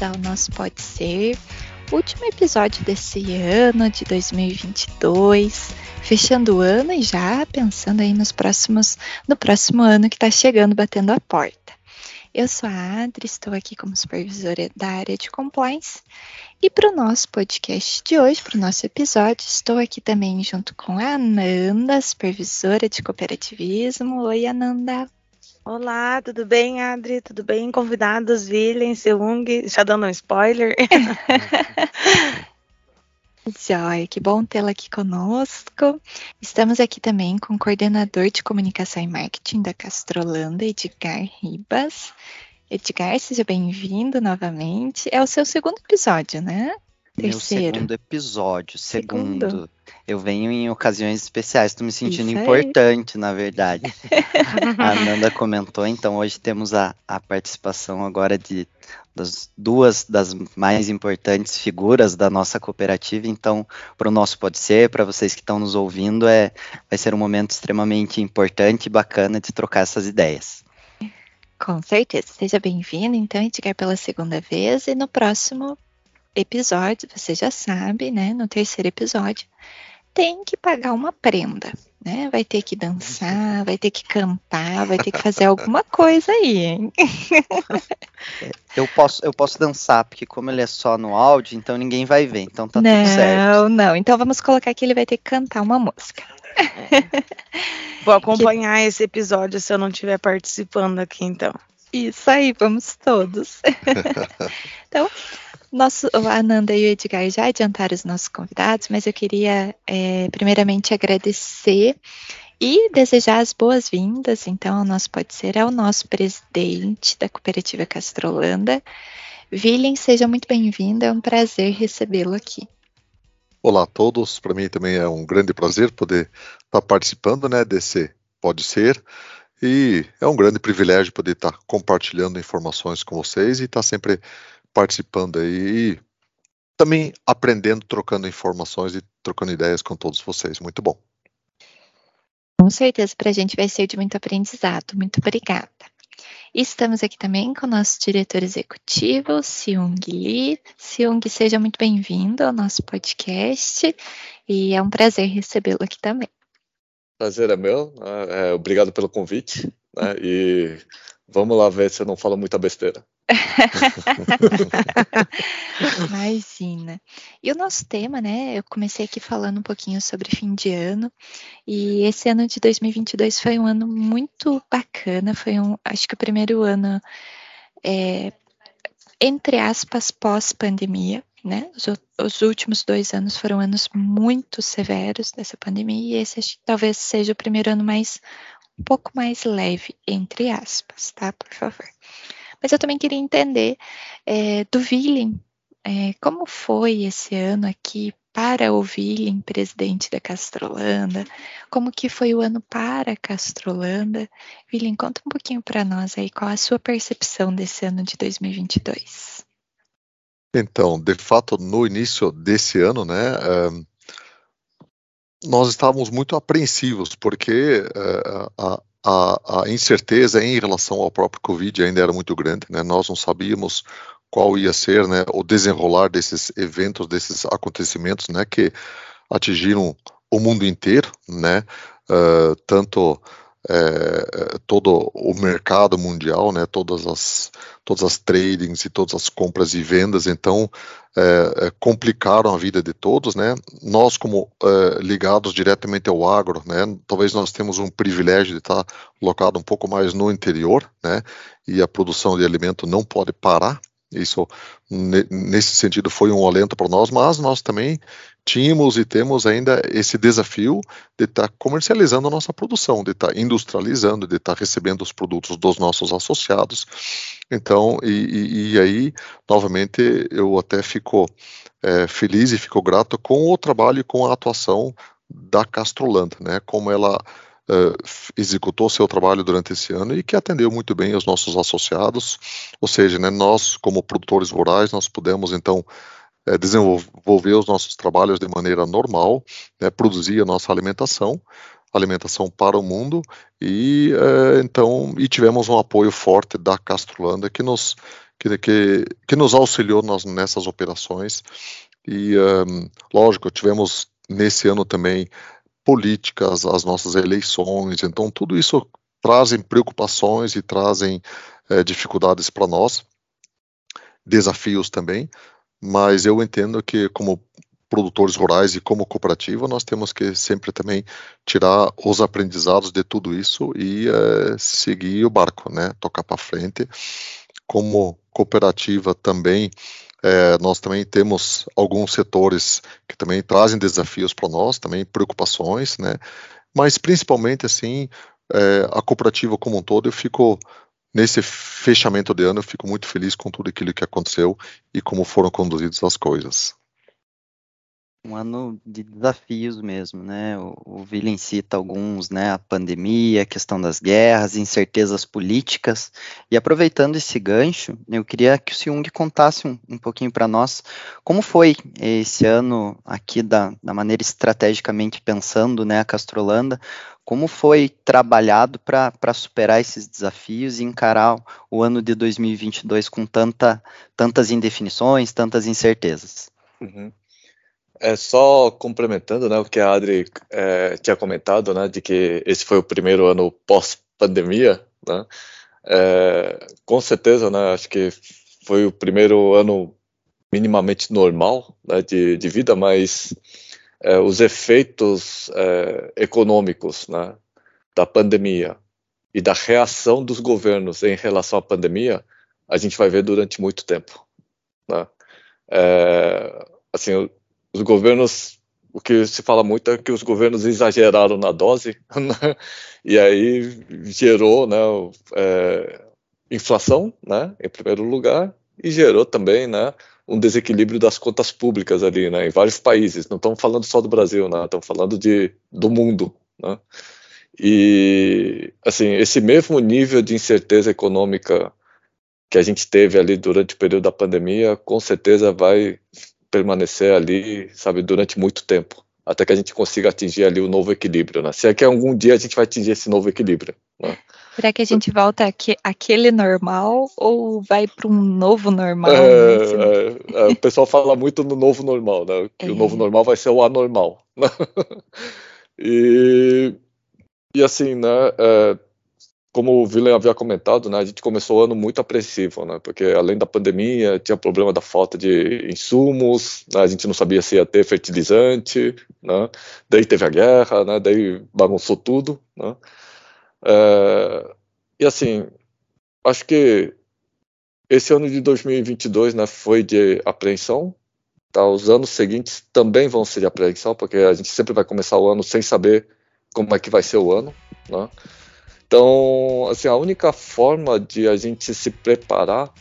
bem-vindos ao nosso Pode Ser, último episódio desse ano de 2022, fechando o ano e já pensando aí nos próximos, no próximo ano que está chegando, batendo a porta. Eu sou a Adri, estou aqui como supervisora da área de compliance e para o nosso podcast de hoje, para o nosso episódio, estou aqui também junto com a Ananda, supervisora de cooperativismo. Oi, Ananda. Olá, tudo bem, Adri? Tudo bem? Convidados, William, Seung, já dando um spoiler. Joia, que bom tê-la aqui conosco. Estamos aqui também com o coordenador de comunicação e marketing da Castrolanda, Edgar Ribas. Edgar, seja bem-vindo novamente. É o seu segundo episódio, né? Terceiro. Meu segundo episódio, segundo. segundo. Eu venho em ocasiões especiais, estou me sentindo importante, na verdade. a Nanda comentou, então hoje temos a, a participação agora de das duas das mais importantes figuras da nossa cooperativa. Então, para o nosso pode ser, para vocês que estão nos ouvindo, é vai ser um momento extremamente importante e bacana de trocar essas ideias. Com certeza. Seja bem-vindo, então, Edgar, pela segunda vez. E no próximo episódio, você já sabe, né? No terceiro episódio, tem que pagar uma prenda, né? Vai ter que dançar, vai ter que cantar, vai ter que fazer alguma coisa aí, hein? Eu posso, eu posso dançar, porque como ele é só no áudio, então ninguém vai ver, então tá não, tudo certo. Não, não, então vamos colocar que ele vai ter que cantar uma música. Vou acompanhar que... esse episódio se eu não estiver participando aqui, então. Isso aí, vamos todos. então, nosso, Ananda e o Edgar já adiantaram os nossos convidados, mas eu queria é, primeiramente agradecer e desejar as boas-vindas, então, ao nosso pode ser ao nosso presidente da Cooperativa Castrolanda. Willem, seja muito bem-vindo, é um prazer recebê-lo aqui. Olá a todos, para mim também é um grande prazer poder estar participando né, desse Pode Ser, e é um grande privilégio poder estar compartilhando informações com vocês e estar sempre participando aí e também aprendendo, trocando informações e trocando ideias com todos vocês. Muito bom. Com certeza, para a gente vai ser de muito aprendizado. Muito obrigada. Estamos aqui também com o nosso diretor executivo, Seung Lee. Seung, seja muito bem-vindo ao nosso podcast e é um prazer recebê-lo aqui também. Prazer é meu, né? é, obrigado pelo convite né? e vamos lá ver se eu não falo muita besteira. Imagina. E o nosso tema, né? Eu comecei aqui falando um pouquinho sobre fim de ano, e esse ano de 2022 foi um ano muito bacana. Foi um, acho que o primeiro ano, é, entre aspas, pós-pandemia, né? Os, os, últimos dois anos foram anos muito severos dessa pandemia, e esse talvez seja o primeiro ano mais um pouco mais leve, entre aspas, tá? Por favor. Mas eu também queria entender é, do Willing, é, como foi esse ano aqui para o Willing, presidente da Castrolanda? Como que foi o ano para a Castrolanda? Willing, conta um pouquinho para nós aí qual a sua percepção desse ano de 2022. Então, de fato, no início desse ano, né, uh, nós estávamos muito apreensivos, porque a, a, a, incerteza em relação ao próprio Covid ainda era muito grande, né? Nós não sabíamos qual ia ser, né, o desenrolar desses eventos, desses acontecimentos, né, que atingiram o mundo inteiro, né? Uh, tanto é, todo o mercado mundial, né, todas as todas as tradings e todas as compras e vendas, então é, é, complicaram a vida de todos, né? Nós como é, ligados diretamente ao agro, né, talvez nós temos um privilégio de estar locado um pouco mais no interior, né? E a produção de alimento não pode parar, isso, nesse sentido, foi um alento para nós, mas nós também tínhamos e temos ainda esse desafio de estar tá comercializando a nossa produção, de estar tá industrializando, de estar tá recebendo os produtos dos nossos associados. Então, e, e aí, novamente, eu até fico é, feliz e fico grato com o trabalho e com a atuação da Castrolanda, né? Como ela uh, executou seu trabalho durante esse ano e que atendeu muito bem os nossos associados, ou seja, né, nós como produtores rurais nós pudemos então uh, desenvolver os nossos trabalhos de maneira normal, né, produzir a nossa alimentação, alimentação para o mundo e uh, então e tivemos um apoio forte da Castrolanda que nos que, que, que nos auxiliou nas, nessas operações. E, um, lógico, tivemos nesse ano também políticas, as nossas eleições, então tudo isso trazem preocupações e trazem é, dificuldades para nós, desafios também, mas eu entendo que como produtores rurais e como cooperativa nós temos que sempre também tirar os aprendizados de tudo isso e é, seguir o barco, né, tocar para frente. Como cooperativa também é, nós também temos alguns setores que também trazem desafios para nós, também preocupações, né? Mas principalmente assim, é, a cooperativa como um todo, eu fico nesse fechamento de ano, eu fico muito feliz com tudo aquilo que aconteceu e como foram conduzidas as coisas um ano de desafios mesmo, né? O, o William cita alguns, né? A pandemia, a questão das guerras, incertezas políticas. E aproveitando esse gancho, eu queria que o Siung contasse um, um pouquinho para nós como foi esse ano aqui da, da maneira estrategicamente pensando, né? A Castrolanda, como foi trabalhado para superar esses desafios e encarar o ano de 2022 com tanta, tantas indefinições, tantas incertezas? Uhum. É só complementando, né, o que a Adri é, tinha comentado, né, de que esse foi o primeiro ano pós-pandemia, né, é, com certeza, né, acho que foi o primeiro ano minimamente normal né, de, de vida, mas é, os efeitos é, econômicos né, da pandemia e da reação dos governos em relação à pandemia, a gente vai ver durante muito tempo. Né? É, assim, os governos, o que se fala muito é que os governos exageraram na dose, né? e aí gerou né, é, inflação, né, em primeiro lugar, e gerou também né, um desequilíbrio das contas públicas ali, né, em vários países. Não estamos falando só do Brasil, né, estamos falando de, do mundo. Né? E, assim, esse mesmo nível de incerteza econômica que a gente teve ali durante o período da pandemia, com certeza vai permanecer ali, sabe, durante muito tempo, até que a gente consiga atingir ali o novo equilíbrio, né? Se é que algum dia a gente vai atingir esse novo equilíbrio, né? Será que a gente volta aqui, aquele normal ou vai para um novo normal? É, né? é, é, o pessoal fala muito no novo normal, né? Que o novo é. normal vai ser o anormal. Né? e, e assim, né? Como o William havia comentado, né, a gente começou o ano muito apreensivo, né, porque além da pandemia tinha problema da falta de insumos, né, a gente não sabia se ia ter fertilizante, né, daí teve a guerra, né, daí bagunçou tudo, né, é, e assim, acho que esse ano de 2022, né, foi de apreensão, tá, os anos seguintes também vão ser de apreensão, porque a gente sempre vai começar o ano sem saber como é que vai ser o ano, né, então, assim, a única forma de a gente se preparar,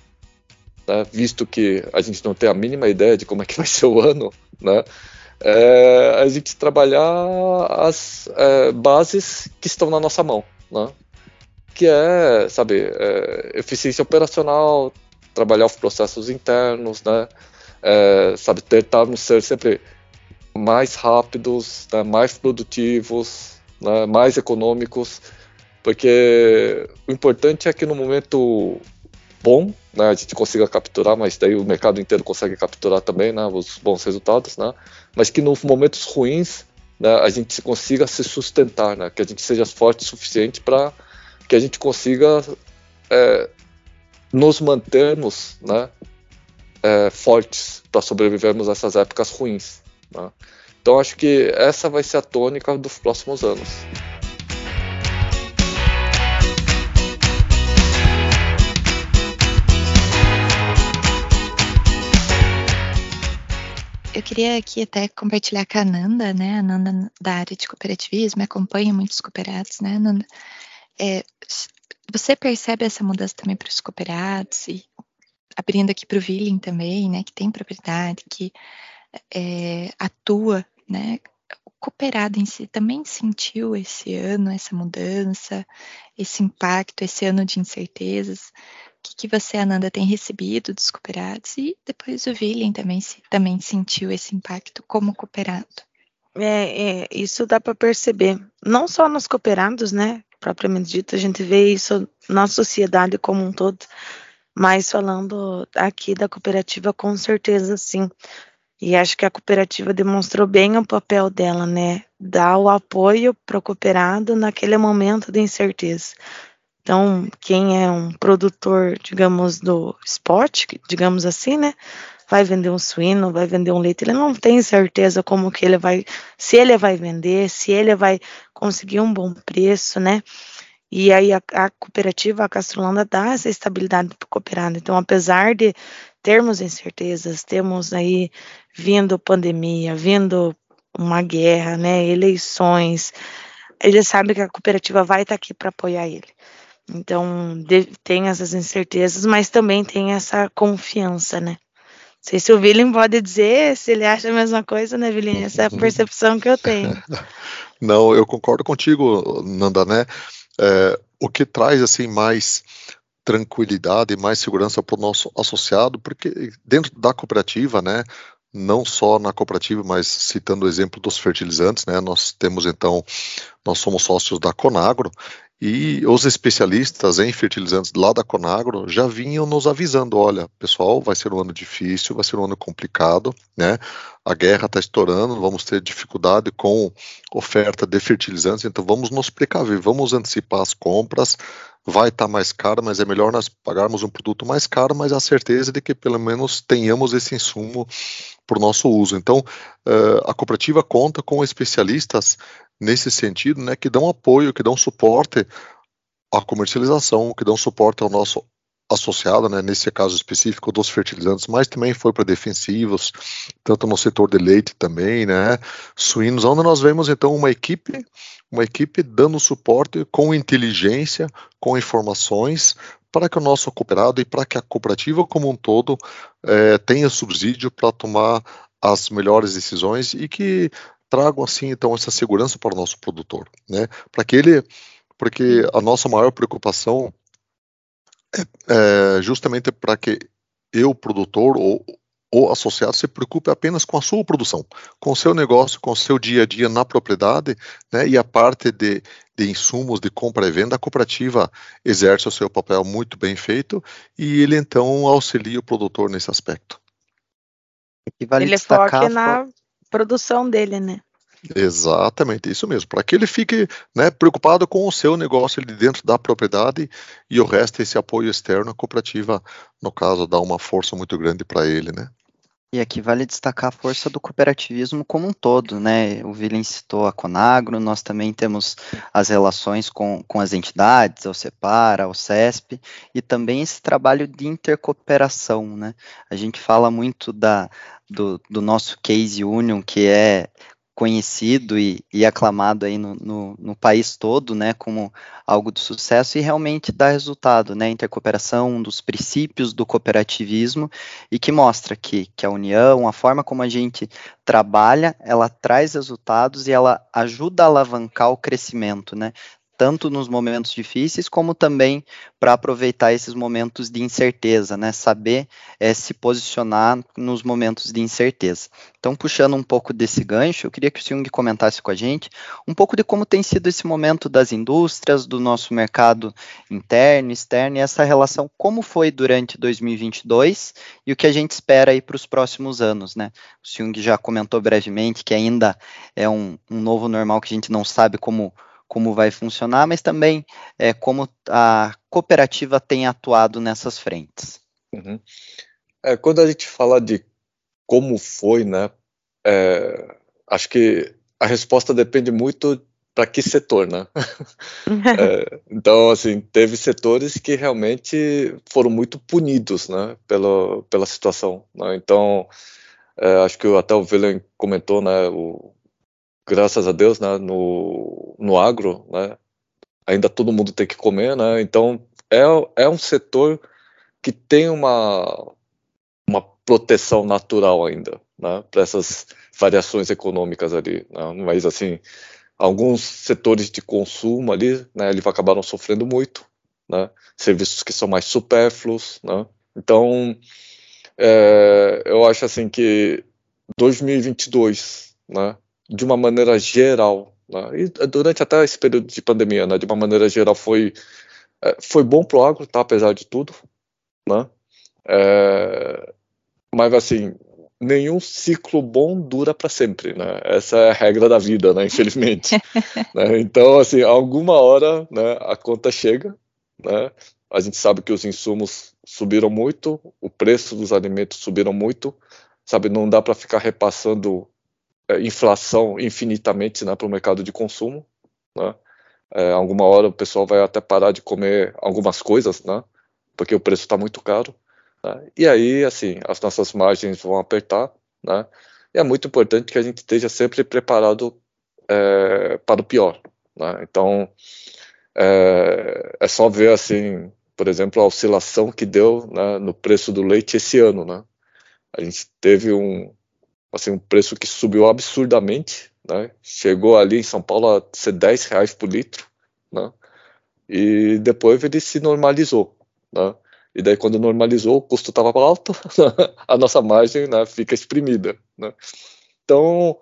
né, visto que a gente não tem a mínima ideia de como é que vai ser o ano, né, é a gente trabalhar as é, bases que estão na nossa mão, né, que é, sabe, é, eficiência operacional, trabalhar os processos internos, né, é, sabe, tentarmos ser sempre mais rápidos, né, mais produtivos, né, mais econômicos, porque o importante é que no momento bom, né, a gente consiga capturar, mas daí o mercado inteiro consegue capturar também, né, os bons resultados, né, mas que nos momentos ruins, né, a gente consiga se sustentar, né, que a gente seja forte o suficiente para que a gente consiga é, nos mantermos, né, é, fortes para sobrevivermos a essas épocas ruins. Né. Então acho que essa vai ser a tônica dos próximos anos. Queria aqui até compartilhar com a Nanda, né? A Nanda da área de cooperativismo, acompanha muitos cooperados, né, Nanda? É, você percebe essa mudança também para os cooperados e abrindo aqui para o Willing também, né? Que tem propriedade, que é, atua, né? O cooperado em si também sentiu esse ano, essa mudança, esse impacto, esse ano de incertezas que, que você, Ananda, tem recebido dos cooperados e depois o William também, se, também sentiu esse impacto como cooperado. É, é isso dá para perceber, não só nos cooperados, né, propriamente dito, a gente vê isso na sociedade como um todo. Mas falando aqui da cooperativa, com certeza sim. E acho que a cooperativa demonstrou bem o papel dela, né? Dar o apoio para o cooperado naquele momento de incerteza. Então, quem é um produtor, digamos, do spot, digamos assim, né? Vai vender um suíno, vai vender um leite, ele não tem certeza como que ele vai, se ele vai vender, se ele vai conseguir um bom preço, né? E aí a, a cooperativa, a Castrolanda, dá essa estabilidade para o cooperado. Então, apesar de termos incertezas, temos aí vindo pandemia, vindo uma guerra, né, eleições, ele sabe que a cooperativa vai estar aqui para apoiar ele. Então, tem essas incertezas, mas também tem essa confiança, né? Não sei se o William pode dizer, se ele acha a mesma coisa, né, William? Essa é a percepção que eu tenho. Não, eu concordo contigo, Nanda, né? É, o que traz, assim, mais tranquilidade e mais segurança para o nosso associado, porque dentro da cooperativa, né, não só na cooperativa, mas citando o exemplo dos fertilizantes, né, nós temos então, nós somos sócios da Conagro e os especialistas em fertilizantes lá da Conagro já vinham nos avisando: olha, pessoal, vai ser um ano difícil, vai ser um ano complicado, né? A guerra está estourando, vamos ter dificuldade com oferta de fertilizantes, então vamos nos precaver, vamos antecipar as compras. Vai estar tá mais caro, mas é melhor nós pagarmos um produto mais caro, mas a certeza de que pelo menos tenhamos esse insumo para o nosso uso. Então, uh, a cooperativa conta com especialistas nesse sentido, né, que dão apoio, que dão suporte à comercialização, que dão suporte ao nosso associado, né, nesse caso específico dos fertilizantes, mas também foi para defensivos, tanto no setor de leite também, né, suínos, onde nós vemos então uma equipe, uma equipe dando suporte com inteligência, com informações para que o nosso cooperado e para que a cooperativa como um todo é, tenha subsídio para tomar as melhores decisões e que tragam assim então essa segurança para o nosso produtor, né? Para que ele, porque a nossa maior preocupação é, é justamente para que eu, produtor ou o associado se preocupe apenas com a sua produção, com o seu negócio, com o seu dia a dia na propriedade, né, e a parte de, de insumos de compra e venda, a cooperativa exerce o seu papel muito bem feito e ele então auxilia o produtor nesse aspecto. Vale ele foca na produção dele, né? Exatamente, isso mesmo. Para que ele fique né, preocupado com o seu negócio ali dentro da propriedade e o resto, esse apoio externo, a cooperativa, no caso, dá uma força muito grande para ele, né? E aqui vale destacar a força do cooperativismo como um todo, né? O Vilen citou a Conagro, nós também temos as relações com, com as entidades, o Separa, o CESP, e também esse trabalho de intercooperação, né? A gente fala muito da, do, do nosso case union, que é conhecido e, e aclamado aí no, no, no, país todo, né, como algo de sucesso e realmente dá resultado, né, intercooperação, um dos princípios do cooperativismo e que mostra que, que a união, a forma como a gente trabalha, ela traz resultados e ela ajuda a alavancar o crescimento, né, tanto nos momentos difíceis, como também para aproveitar esses momentos de incerteza, né? Saber é, se posicionar nos momentos de incerteza. Então, puxando um pouco desse gancho, eu queria que o Jung comentasse com a gente um pouco de como tem sido esse momento das indústrias, do nosso mercado interno, externo, e essa relação, como foi durante 2022 e o que a gente espera aí para os próximos anos, né? O Jung já comentou brevemente que ainda é um, um novo normal que a gente não sabe como como vai funcionar, mas também é, como a cooperativa tem atuado nessas frentes. Uhum. É, quando a gente fala de como foi, né, é, acho que a resposta depende muito para que setor, né? é, então, assim, teve setores que realmente foram muito punidos, né, pela, pela situação. Né? Então, é, acho que até o Willem comentou, né, o, graças a Deus, né, no, no agro, né, ainda todo mundo tem que comer, né, então é, é um setor que tem uma, uma proteção natural ainda, né, para essas variações econômicas ali, né, mas assim, alguns setores de consumo ali, né, eles acabaram sofrendo muito, né, serviços que são mais supérfluos, né, então é, eu acho assim que 2022, né, de uma maneira geral, né? e durante até esse período de pandemia, né, de uma maneira geral, foi, é, foi bom para o agro, tá, apesar de tudo. né? É, mas assim, nenhum ciclo bom dura para sempre, né? Essa é a regra da vida, né? Infelizmente. né? Então, assim, alguma hora, né? A conta chega, né? A gente sabe que os insumos subiram muito, o preço dos alimentos subiram muito, sabe? Não dá para ficar repassando inflação infinitamente, né? Para o mercado de consumo, né? É, alguma hora o pessoal vai até parar de comer algumas coisas, né? Porque o preço está muito caro. Né? E aí, assim, as nossas margens vão apertar, né? E é muito importante que a gente esteja sempre preparado é, para o pior. Né? Então, é, é, só ver, assim, por exemplo, a oscilação que deu né, no preço do leite esse ano. Né? A gente teve um, assim, um preço que subiu absurdamente, né? chegou ali em São Paulo a ser 10 reais por litro, né? e depois ele se normalizou. Né? E daí, quando normalizou, o custo estava alto, a nossa margem né, fica exprimida. Né? Então,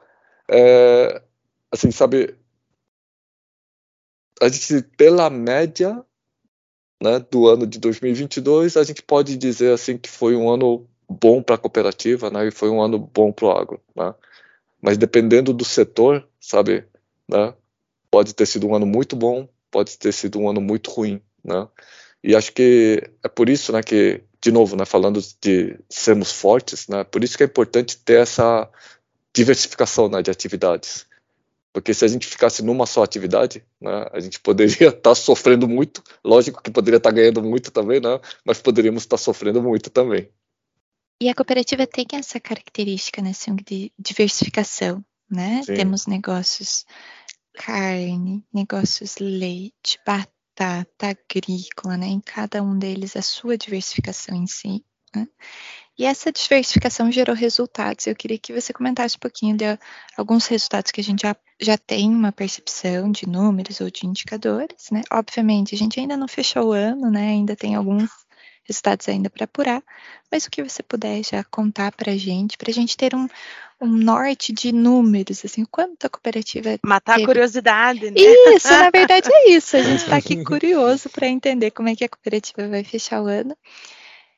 é, assim, sabe, a gente, pela média né, do ano de 2022, a gente pode dizer assim que foi um ano bom para a cooperativa, né, e foi um ano bom para o agro. Né? Mas dependendo do setor, sabe, né, pode ter sido um ano muito bom, pode ter sido um ano muito ruim. Né? E acho que é por isso, né, que de novo, né, falando de sermos fortes, né, por isso que é importante ter essa diversificação né, de atividades. Porque se a gente ficasse numa só atividade, né, a gente poderia estar tá sofrendo muito, lógico que poderia estar tá ganhando muito também, né, mas poderíamos estar tá sofrendo muito também. E a cooperativa tem essa característica, né, assim, de diversificação, né? Sim. Temos negócios carne, negócios leite, batata, batata agrícola, né? Em cada um deles a sua diversificação em si. Né? E essa diversificação gerou resultados. Eu queria que você comentasse um pouquinho de alguns resultados que a gente já, já tem uma percepção de números ou de indicadores, né? Obviamente, a gente ainda não fechou o ano, né? Ainda tem alguns resultados ainda para apurar, mas o que você puder já contar para a gente, para a gente ter um, um norte de números, assim, quanto a cooperativa. Matar teve... a curiosidade, né? Isso, na verdade é isso. A gente está aqui curioso para entender como é que a cooperativa vai fechar o ano.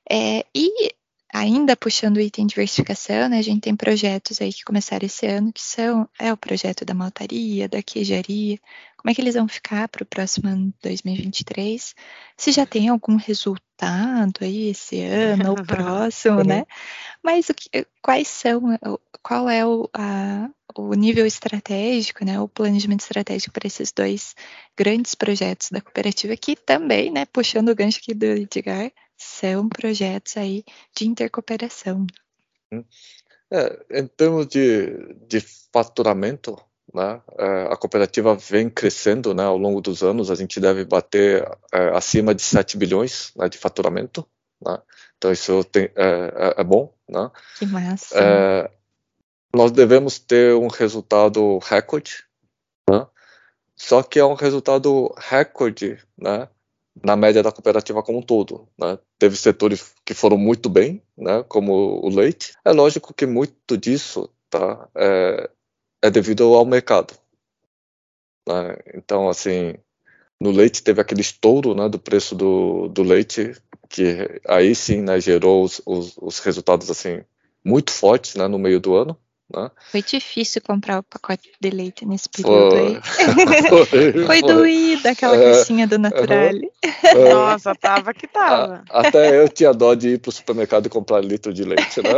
É, e ainda puxando o item diversificação, né, a gente tem projetos aí que começaram esse ano, que são é o projeto da maltaria, da queijaria, como é que eles vão ficar para o próximo ano 2023, se já tem algum resultado aí esse ano ou próximo, né? Mas o que, quais são, qual é o, a, o nível estratégico, né, o planejamento estratégico para esses dois grandes projetos da cooperativa, que também, né, puxando o gancho aqui do Edgar, são projetos aí de intercooperação. Hum. É, em termos de, de faturamento, né, é, a cooperativa vem crescendo né, ao longo dos anos, a gente deve bater é, acima de 7 bilhões né, de faturamento, né, então isso tem, é, é, é bom. Né, que massa! É, nós devemos ter um resultado recorde, né, só que é um resultado recorde né, na média da cooperativa como um todo. Né? Teve setores que foram muito bem, né, como o leite. É lógico que muito disso tá, é, é devido ao mercado. Né? Então, assim, no leite teve aquele estouro né, do preço do, do leite, que aí sim né, gerou os, os, os resultados assim muito fortes né, no meio do ano. Né? Foi difícil comprar o pacote de leite nesse período foi. aí. Foi, foi doída aquela é, caixinha do Naturale. É, Nossa, tava que tava. A, até eu tinha dó de ir pro supermercado e comprar litro de leite, né?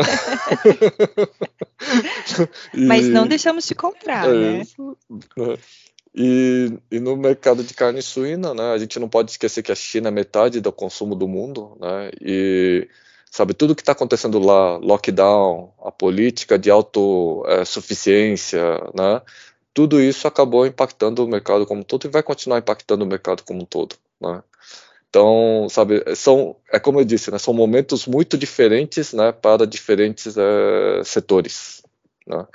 e, Mas não deixamos de comprar, é, né? né? E, e, no mercado de carne suína, né, a gente não pode esquecer que a China é metade do consumo do mundo, né, e sabe, tudo que está acontecendo lá, lockdown, a política de autossuficiência, né, tudo isso acabou impactando o mercado como um todo e vai continuar impactando o mercado como um todo, né. Então, sabe, são, é como eu disse, né, são momentos muito diferentes, né, para diferentes é, setores, né.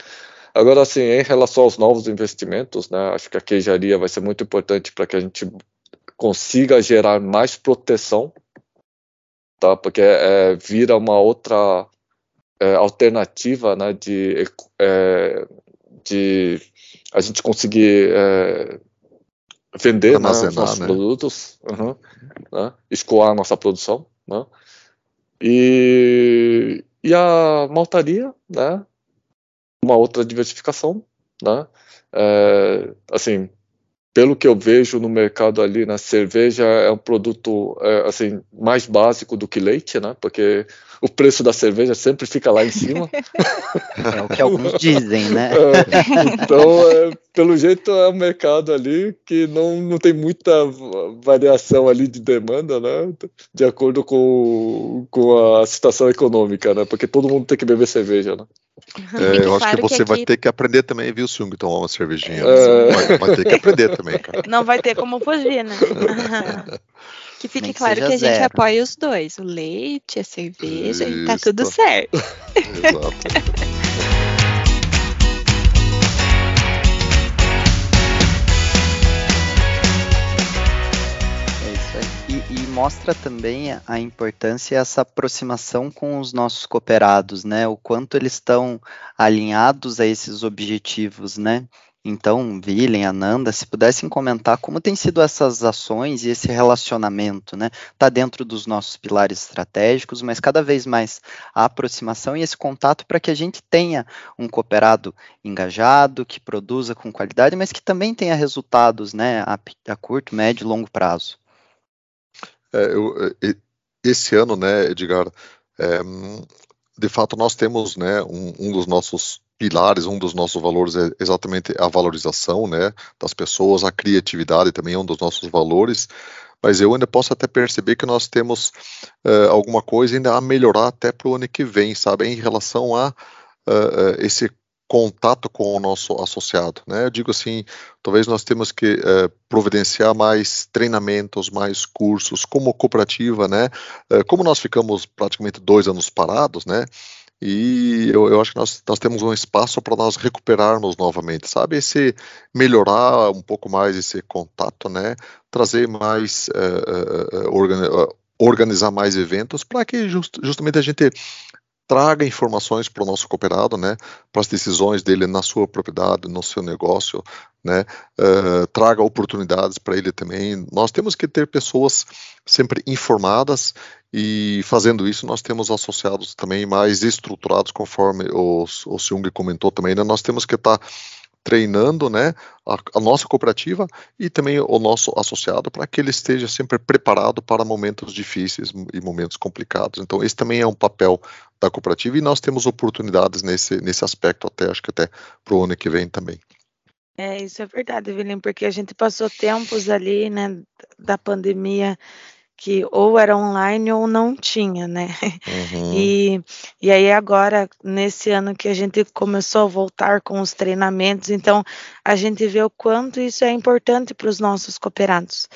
Agora, assim, em relação aos novos investimentos, né, acho que a queijaria vai ser muito importante para que a gente consiga gerar mais proteção tá? Porque é, vira uma outra é, alternativa, né? De, é, de a gente conseguir é, vender né, os nossos né? produtos, uhum, né? escoar a nossa produção, né? E, e a maltaria, né? Uma outra diversificação, né? É, assim, pelo que eu vejo no mercado ali na cerveja é um produto é, assim mais básico do que leite, né? Porque o preço da cerveja sempre fica lá em cima. É o que alguns dizem, né? É, então, é, pelo jeito é um mercado ali que não, não tem muita variação ali de demanda, né? De acordo com, com a situação econômica, né? Porque todo mundo tem que beber cerveja, né? É, eu acho que você que aqui... vai ter que aprender também, viu, Sung, tomar uma cervejinha. É... Vai, vai, ter que aprender também, cara. Não vai ter como fugir, né? que fique que claro que a zero. gente apoia os dois, o leite, a cerveja, Isso. e tá tudo certo. Exato. mostra também a importância essa aproximação com os nossos cooperados, né? O quanto eles estão alinhados a esses objetivos, né? Então, Vilen, Ananda, se pudessem comentar como tem sido essas ações e esse relacionamento, né? Está dentro dos nossos pilares estratégicos, mas cada vez mais a aproximação e esse contato para que a gente tenha um cooperado engajado, que produza com qualidade, mas que também tenha resultados, né? A, a curto, médio e longo prazo. É, eu, é, esse ano, né, Edgar, é, de fato nós temos, né, um, um, dos nossos pilares, um dos nossos valores é exatamente a valorização, né, das pessoas, a criatividade também é um dos nossos valores, mas eu ainda posso até perceber que nós temos uh, alguma coisa ainda a melhorar até para o ano que vem, sabe, em relação a uh, esse contato com o nosso associado, né? Eu digo assim, talvez nós temos que uh, providenciar mais treinamentos, mais cursos, como cooperativa, né? Uh, como nós ficamos praticamente dois anos parados, né? E eu, eu acho que nós, nós temos um espaço para nós recuperarmos novamente, sabe? Esse melhorar um pouco mais esse contato, né? Trazer mais uh, organizar mais eventos para que just, justamente a gente traga informações para o nosso cooperado, né, para as decisões dele na sua propriedade, no seu negócio, né, uh, traga oportunidades para ele também. Nós temos que ter pessoas sempre informadas e fazendo isso nós temos associados também mais estruturados, conforme o, o Seung comentou também, né, nós temos que estar tá treinando né, a, a, nossa cooperativa e também o nosso associado para que ele esteja sempre preparado para momentos difíceis e momentos complicados. Então, esse também é um papel da cooperativa e nós temos oportunidades nesse, nesse aspecto, até acho que até para o ano que vem também. É, isso é verdade, Evelyn, porque a gente passou tempos ali, né, da pandemia que ou era online ou não tinha, né? Uhum. E, e aí agora, nesse ano que a gente começou a voltar com os treinamentos, então a gente vê o quanto isso é importante para os nossos cooperados.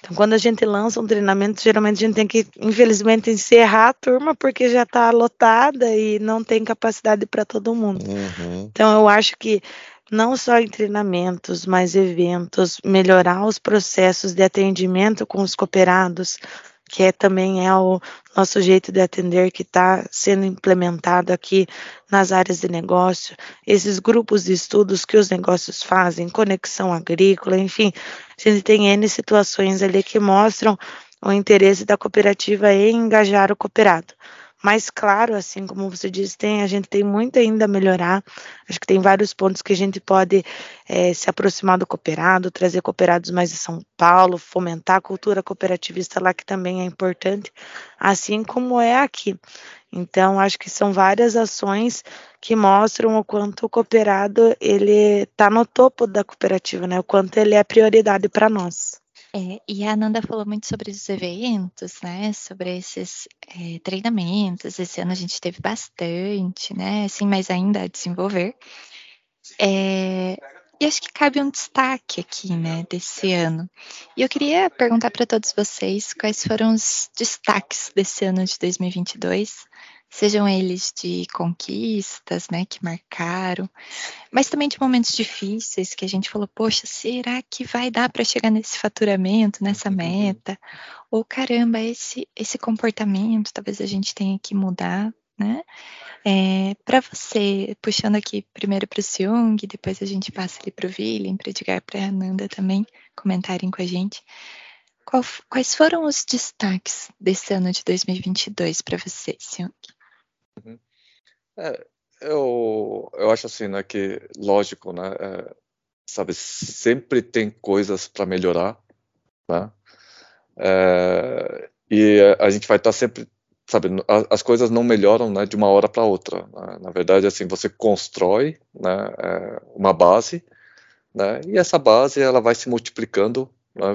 Então, quando a gente lança um treinamento, geralmente a gente tem que, infelizmente, encerrar a turma porque já está lotada e não tem capacidade para todo mundo. Uhum. Então, eu acho que não só em treinamentos, mas eventos, melhorar os processos de atendimento com os cooperados, que é, também é o nosso jeito de atender que está sendo implementado aqui nas áreas de negócio, esses grupos de estudos que os negócios fazem, conexão agrícola, enfim, a gente tem N situações ali que mostram o interesse da cooperativa em engajar o cooperado. Mas claro, assim como você disse, tem, a gente tem muito ainda a melhorar. Acho que tem vários pontos que a gente pode é, se aproximar do cooperado, trazer cooperados mais de São Paulo, fomentar a cultura cooperativista lá, que também é importante, assim como é aqui. Então, acho que são várias ações que mostram o quanto o cooperado ele está no topo da cooperativa, né? O quanto ele é prioridade para nós. É, e a Ananda falou muito sobre os eventos, né? Sobre esses é, treinamentos. Esse ano a gente teve bastante, né? Assim, mas ainda a desenvolver. É, e acho que cabe um destaque aqui, né, desse ano. E eu queria perguntar para todos vocês quais foram os destaques desse ano de 2022 sejam eles de conquistas, né, que marcaram, mas também de momentos difíceis que a gente falou, poxa, será que vai dar para chegar nesse faturamento, nessa meta? Ou caramba, esse esse comportamento, talvez a gente tenha que mudar, né? É, para você, puxando aqui primeiro para o Seung, depois a gente passa ali para o Willem, para Edgar, para a Ananda também comentarem com a gente. qual, quais foram os destaques desse ano de 2022 para você, Siong? Uhum. É, eu, eu acho assim, né, que lógico, né, é, sabe, sempre tem coisas para melhorar, né, é, e a gente vai estar tá sempre, sabe, as coisas não melhoram, né, de uma hora para outra, né? na verdade, assim, você constrói, né, é, uma base, né, e essa base ela vai se multiplicando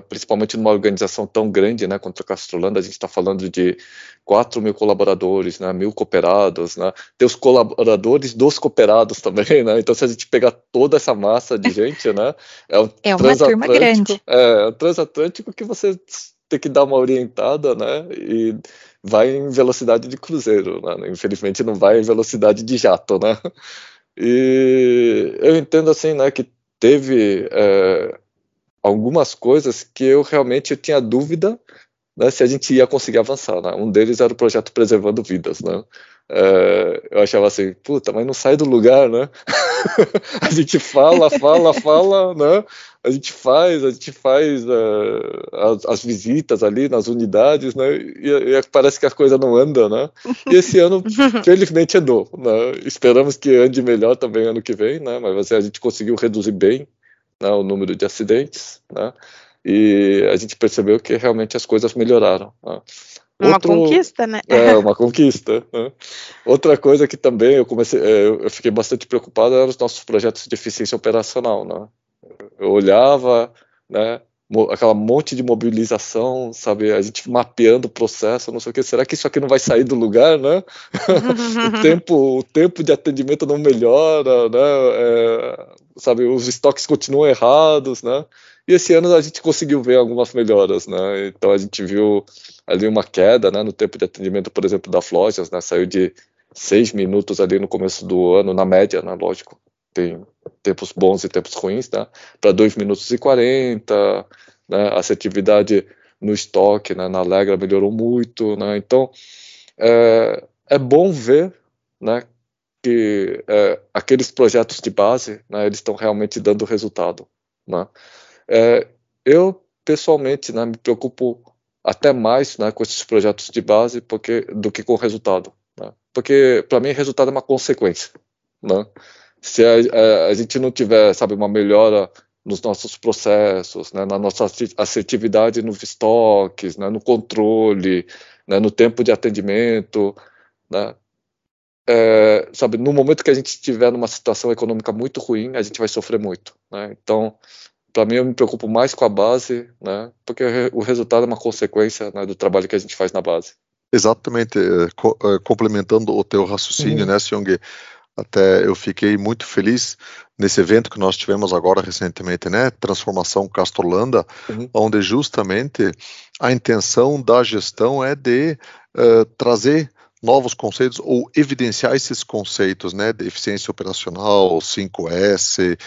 principalmente numa organização tão grande, né, quanto a Castrolanda, a gente está falando de 4 mil colaboradores, né, mil cooperados, né, tem os colaboradores dos cooperados também, né, então se a gente pegar toda essa massa de gente, né, é um é uma turma grande. É, é um transatlântico que você tem que dar uma orientada, né, e vai em velocidade de cruzeiro, né, infelizmente não vai em velocidade de jato, né, e eu entendo assim, né, que teve é, algumas coisas que eu realmente tinha dúvida né, se a gente ia conseguir avançar. Né? Um deles era o projeto Preservando Vidas. Né? É, eu achava assim, puta, mas não sai do lugar, né? a gente fala, fala, fala, né? A gente faz, a gente faz uh, as, as, visitas ali nas unidades, né? E, e, parece que a coisa não anda, né? E esse ano, felizmente, andou, né? Esperamos que ande melhor também ano que vem, né? Mas assim, a gente conseguiu reduzir bem né, o número de acidentes, né, e a gente percebeu que realmente as coisas melhoraram. Né. Uma Outro, conquista, né? É, uma conquista. Né? Outra coisa que também eu comecei, é, eu fiquei bastante preocupado eram os nossos projetos de eficiência operacional, né? Eu olhava, né, aquela monte de mobilização, sabe? A gente mapeando o processo, não sei o que. Será que isso aqui não vai sair do lugar, né? o tempo, o tempo de atendimento não melhora, né? É, sabe? Os estoques continuam errados, né? E esse ano a gente conseguiu ver algumas melhoras, né? Então a gente viu ali uma queda, né? No tempo de atendimento, por exemplo, das lojas, né? Saiu de seis minutos ali no começo do ano, na média, né? Lógico, tem tempos bons e tempos ruins, né? Para 2 minutos e 40, né? A assertividade no estoque, né? Na Alegra melhorou muito, né? Então, é, é bom ver, né? Que é, aqueles projetos de base, né? Eles estão realmente dando resultado, né? É, eu, pessoalmente, né? Me preocupo até mais né, com esses projetos de base porque, do que com o resultado. Né? Porque, para mim, resultado é uma consequência. Né? se a, a, a, gente não tiver, sabe, uma melhora nos nossos processos, né, na nossa assertividade nos estoques, né, no controle, né, no tempo de atendimento, né, é, sabe, no momento que a gente estiver numa situação econômica muito ruim, a gente vai sofrer muito, né, então, para mim, eu me preocupo mais com a base, né, porque o resultado é uma consequência né, do trabalho que a gente faz na base. Exatamente, é, co é, complementando o teu raciocínio, uhum. né, Siong, até eu fiquei muito feliz nesse evento que nós tivemos agora recentemente, né? Transformação Castrolanda, uhum. onde justamente a intenção da gestão é de uh, trazer novos conceitos ou evidenciar esses conceitos, né? De eficiência operacional, 5S,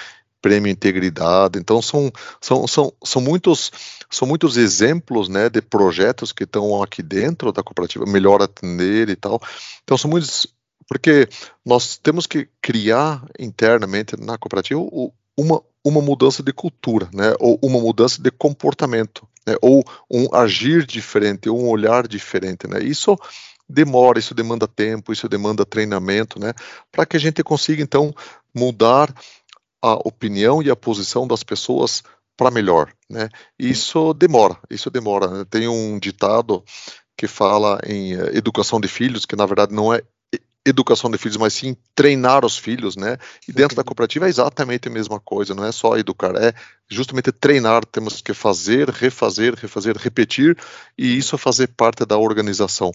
prêmio integridade. Então são, são, são, são muitos são muitos exemplos, né, de projetos que estão aqui dentro da cooperativa, melhor atender e tal. Então são muitos porque nós temos que criar internamente na cooperativa uma, uma mudança de cultura, né? ou uma mudança de comportamento, né? ou um agir diferente, ou um olhar diferente. Né? Isso demora, isso demanda tempo, isso demanda treinamento, né? para que a gente consiga, então, mudar a opinião e a posição das pessoas para melhor. Né? Isso demora, isso demora. Né? Tem um ditado que fala em eh, educação de filhos, que na verdade não é educação de filhos, mas sim treinar os filhos, né? E dentro da cooperativa é exatamente a mesma coisa, não é só educar, é justamente treinar, temos que fazer, refazer, refazer, repetir, e isso é fazer parte da organização.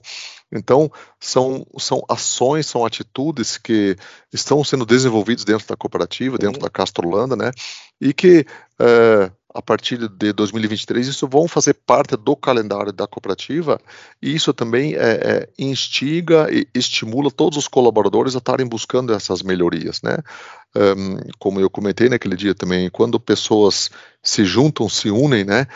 Então, são, são ações, são atitudes que estão sendo desenvolvidas dentro da cooperativa, dentro uhum. da Castrolanda, né? E que é, a partir de 2023, isso vão fazer parte do calendário da cooperativa e isso também é, é, instiga e estimula todos os colaboradores a estarem buscando essas melhorias, né? Um, como eu comentei naquele dia também, quando pessoas se juntam, se unem, né?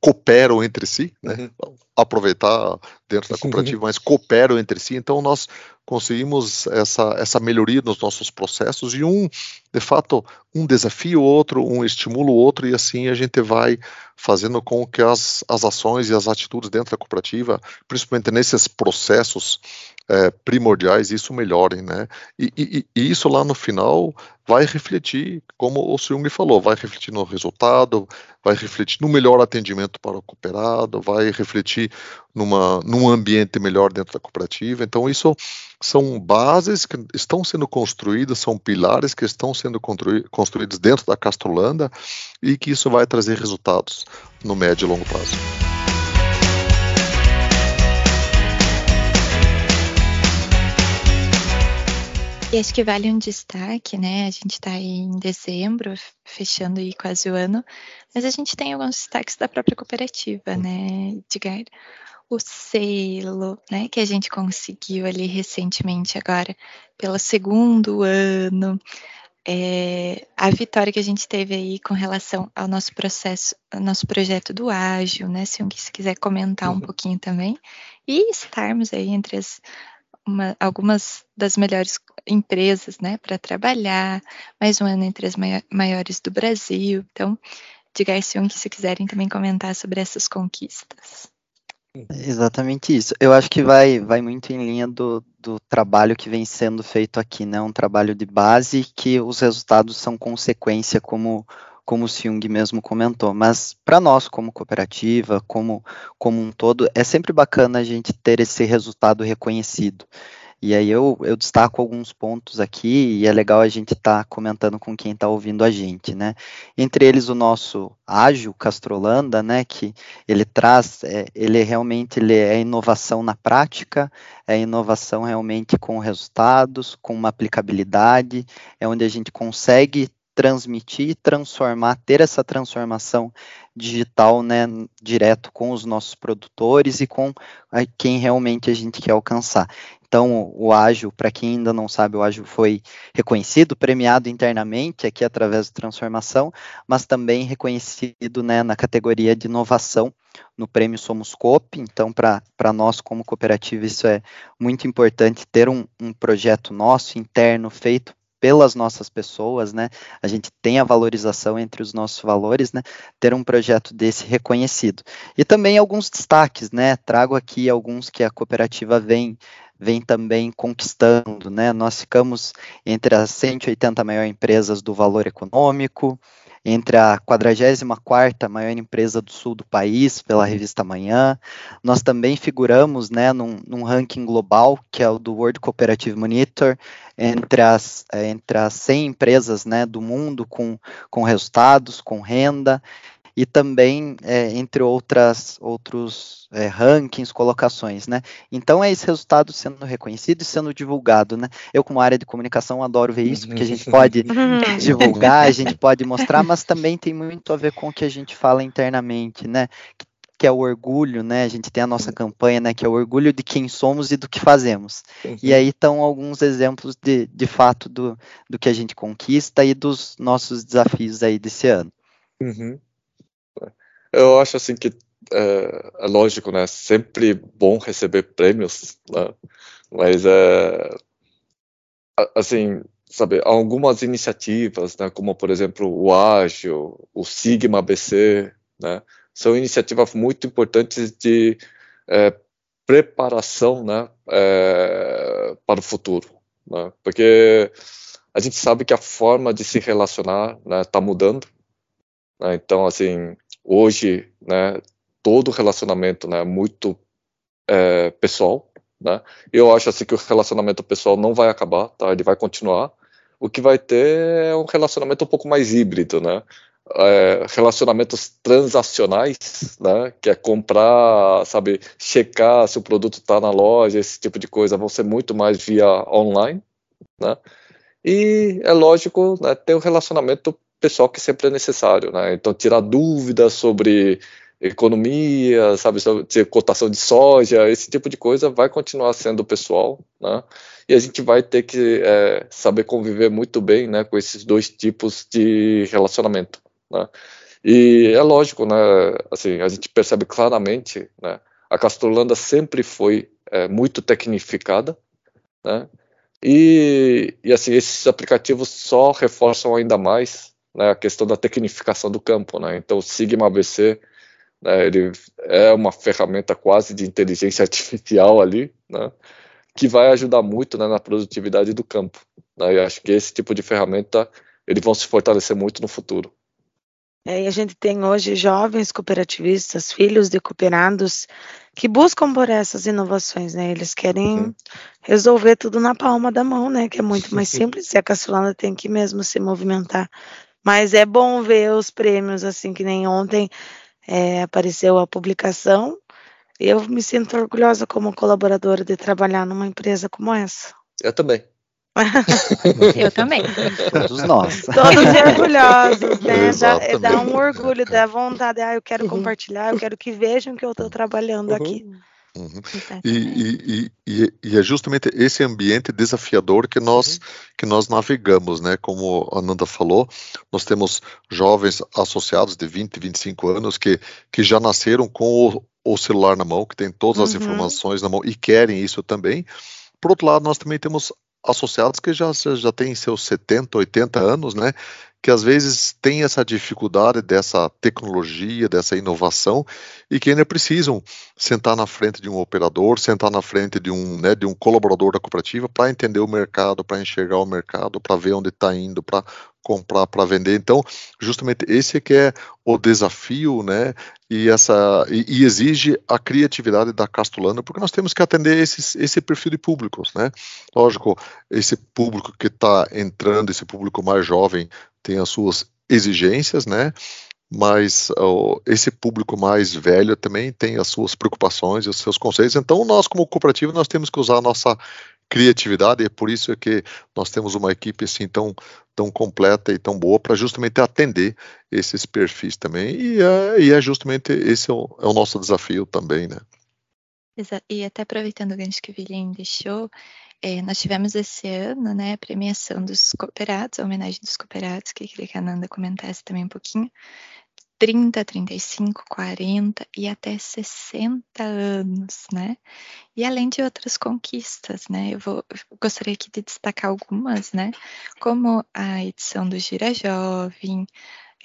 Cooperam entre si, né? Uhum. Aproveitar dentro da cooperativa, mas cooperam entre si. Então nós conseguimos essa, essa melhoria nos nossos processos e um, de fato, um desafio o outro, um estimula o outro e assim a gente vai fazendo com que as, as ações e as atitudes dentro da cooperativa, principalmente nesses processos é, primordiais, isso melhorem, né? E, e, e, isso lá no final vai refletir, como o Jung falou, vai refletir no resultado, vai refletir no melhor atendimento para o cooperado, vai refletir numa, num ambiente melhor dentro da cooperativa. Então, isso são bases que estão sendo construídas, são pilares que estão sendo construídos dentro da Castrolanda e que isso vai trazer resultados no médio e longo prazo. E acho que vale um destaque, né? A gente está em dezembro, fechando aí quase o ano, mas a gente tem alguns destaques da própria cooperativa, né, Edgar? O selo, né, que a gente conseguiu ali recentemente agora, pelo segundo ano, é, a vitória que a gente teve aí com relação ao nosso processo, ao nosso projeto do ágil, né? Se se quiser comentar um uhum. pouquinho também, e estarmos aí entre as uma, algumas das melhores empresas né, para trabalhar, mais um ano entre as maiores do Brasil. Então, diga se um que se quiserem também comentar sobre essas conquistas. Exatamente isso. Eu acho que vai, vai muito em linha do, do trabalho que vem sendo feito aqui, né? Um trabalho de base que os resultados são consequência, como como o Jung mesmo comentou, mas para nós como cooperativa, como, como um todo, é sempre bacana a gente ter esse resultado reconhecido. E aí eu, eu destaco alguns pontos aqui e é legal a gente estar tá comentando com quem está ouvindo a gente, né? Entre eles o nosso ágil Castrolanda, né? Que ele traz, é, ele realmente ele é inovação na prática, é inovação realmente com resultados, com uma aplicabilidade, é onde a gente consegue transmitir, transformar, ter essa transformação digital, né, direto com os nossos produtores e com quem realmente a gente quer alcançar. Então, o ágil, para quem ainda não sabe, o ágil foi reconhecido, premiado internamente aqui através da transformação, mas também reconhecido né, na categoria de inovação no prêmio Somos Coop. Então, para nós como cooperativa, isso é muito importante ter um, um projeto nosso interno feito pelas nossas pessoas, né? A gente tem a valorização entre os nossos valores, né? Ter um projeto desse reconhecido. E também alguns destaques, né? Trago aqui alguns que a cooperativa vem vem também conquistando, né? Nós ficamos entre as 180 maiores empresas do valor econômico, entre a 44ª maior empresa do sul do país, pela revista Manhã. Nós também figuramos né, num, num ranking global, que é o do World Cooperative Monitor, entre as, entre as 100 empresas né, do mundo com, com resultados, com renda, e também é, entre outras outros é, rankings, colocações, né? Então é esse resultado sendo reconhecido e sendo divulgado, né? Eu como área de comunicação adoro ver isso porque a gente pode divulgar, a gente pode mostrar, mas também tem muito a ver com o que a gente fala internamente, né? que é o orgulho, né? A gente tem a nossa campanha, né? Que é o orgulho de quem somos e do que fazemos. Uhum. E aí estão alguns exemplos de, de fato do, do que a gente conquista e dos nossos desafios aí desse ano. Uhum. Eu acho assim que é, é, lógico, né? Sempre bom receber prêmios, né? mas é assim, sabe, algumas iniciativas, né? Como por exemplo o Ágil, o Sigma BC, né? São iniciativas muito importantes de é, preparação, né? É, para o futuro, né? Porque a gente sabe que a forma de se relacionar está né, tá mudando. Né? Então, assim, hoje, né, todo relacionamento, né, muito é, pessoal, né? Eu acho assim que o relacionamento pessoal não vai acabar, tá? Ele vai continuar. O que vai ter é um relacionamento um pouco mais híbrido, né? É, relacionamentos transacionais, né? Que é comprar, sabe, checar se o produto está na loja, esse tipo de coisa, vão ser muito mais via online, né? E é lógico, né, ter um relacionamento pessoal que sempre é necessário, né? Então, tirar dúvidas sobre economia, sabe, sobre cotação de soja, esse tipo de coisa vai continuar sendo pessoal, né? E a gente vai ter que é, saber conviver muito bem, né, com esses dois tipos de relacionamento, né? E é lógico, né, assim, a gente percebe claramente, né, a Castrolanda sempre foi é, muito tecnificada, né? E, e assim, esses aplicativos só reforçam ainda mais né, a questão da tecnificação do campo, né? Então, o Sigma ABC, né, ele é uma ferramenta quase de inteligência artificial ali, né? Que vai ajudar muito né, na produtividade do campo. Né? E acho que esse tipo de ferramenta eles vão se fortalecer muito no futuro. É, e a gente tem hoje jovens cooperativistas, filhos de cooperados, que buscam por essas inovações, né? Eles querem uhum. resolver tudo na palma da mão, né? Que é muito mais simples, e a caçulana tem que mesmo se movimentar. Mas é bom ver os prêmios, assim, que nem ontem é, apareceu a publicação. Eu me sinto orgulhosa como colaboradora de trabalhar numa empresa como essa. Eu também. Eu também. Todos nós. Todos orgulhosos, né? Dá, dá, um orgulho, dá vontade. Ah, eu quero uhum. compartilhar, eu quero que vejam que eu estou trabalhando uhum. aqui. Uhum. E, e, e, e, é justamente esse ambiente desafiador que nós uhum. que nós navegamos, né? Como a Nanda falou, nós temos jovens associados de 20, 25 anos que, que já nasceram com o, o celular na mão, que tem todas as uhum. informações na mão e querem isso também. Por outro lado, nós também temos associados que já, já têm seus 70, 80 anos, né? Que às vezes têm essa dificuldade dessa tecnologia, dessa inovação e que ainda precisam sentar na frente de um operador, sentar na frente de um, né, de um colaborador da cooperativa para entender o mercado, para enxergar o mercado, para ver onde está indo, para comprar para vender. Então, justamente esse é que é o desafio, né? E essa e, e exige a criatividade da Castolana, porque nós temos que atender esses, esse perfil de públicos, né? Lógico, esse público que está entrando, esse público mais jovem, tem as suas exigências, né? mas esse público mais velho também tem as suas preocupações os seus conceitos. Então, nós, como cooperativa, nós temos que usar a nossa criatividade, e é por isso é que nós temos uma equipe assim tão, tão completa e tão boa para justamente atender esses perfis também, e é, e é justamente esse é o, é o, nosso desafio também, né? E até aproveitando o gancho que o William deixou, é, nós tivemos esse ano, né, a premiação dos cooperados, a homenagem dos cooperados, que queria que a Nanda comentasse também um pouquinho, 30, 35, 40 e até 60 anos, né? E além de outras conquistas, né? Eu, vou, eu gostaria aqui de destacar algumas, né? Como a edição do Gira Jovem,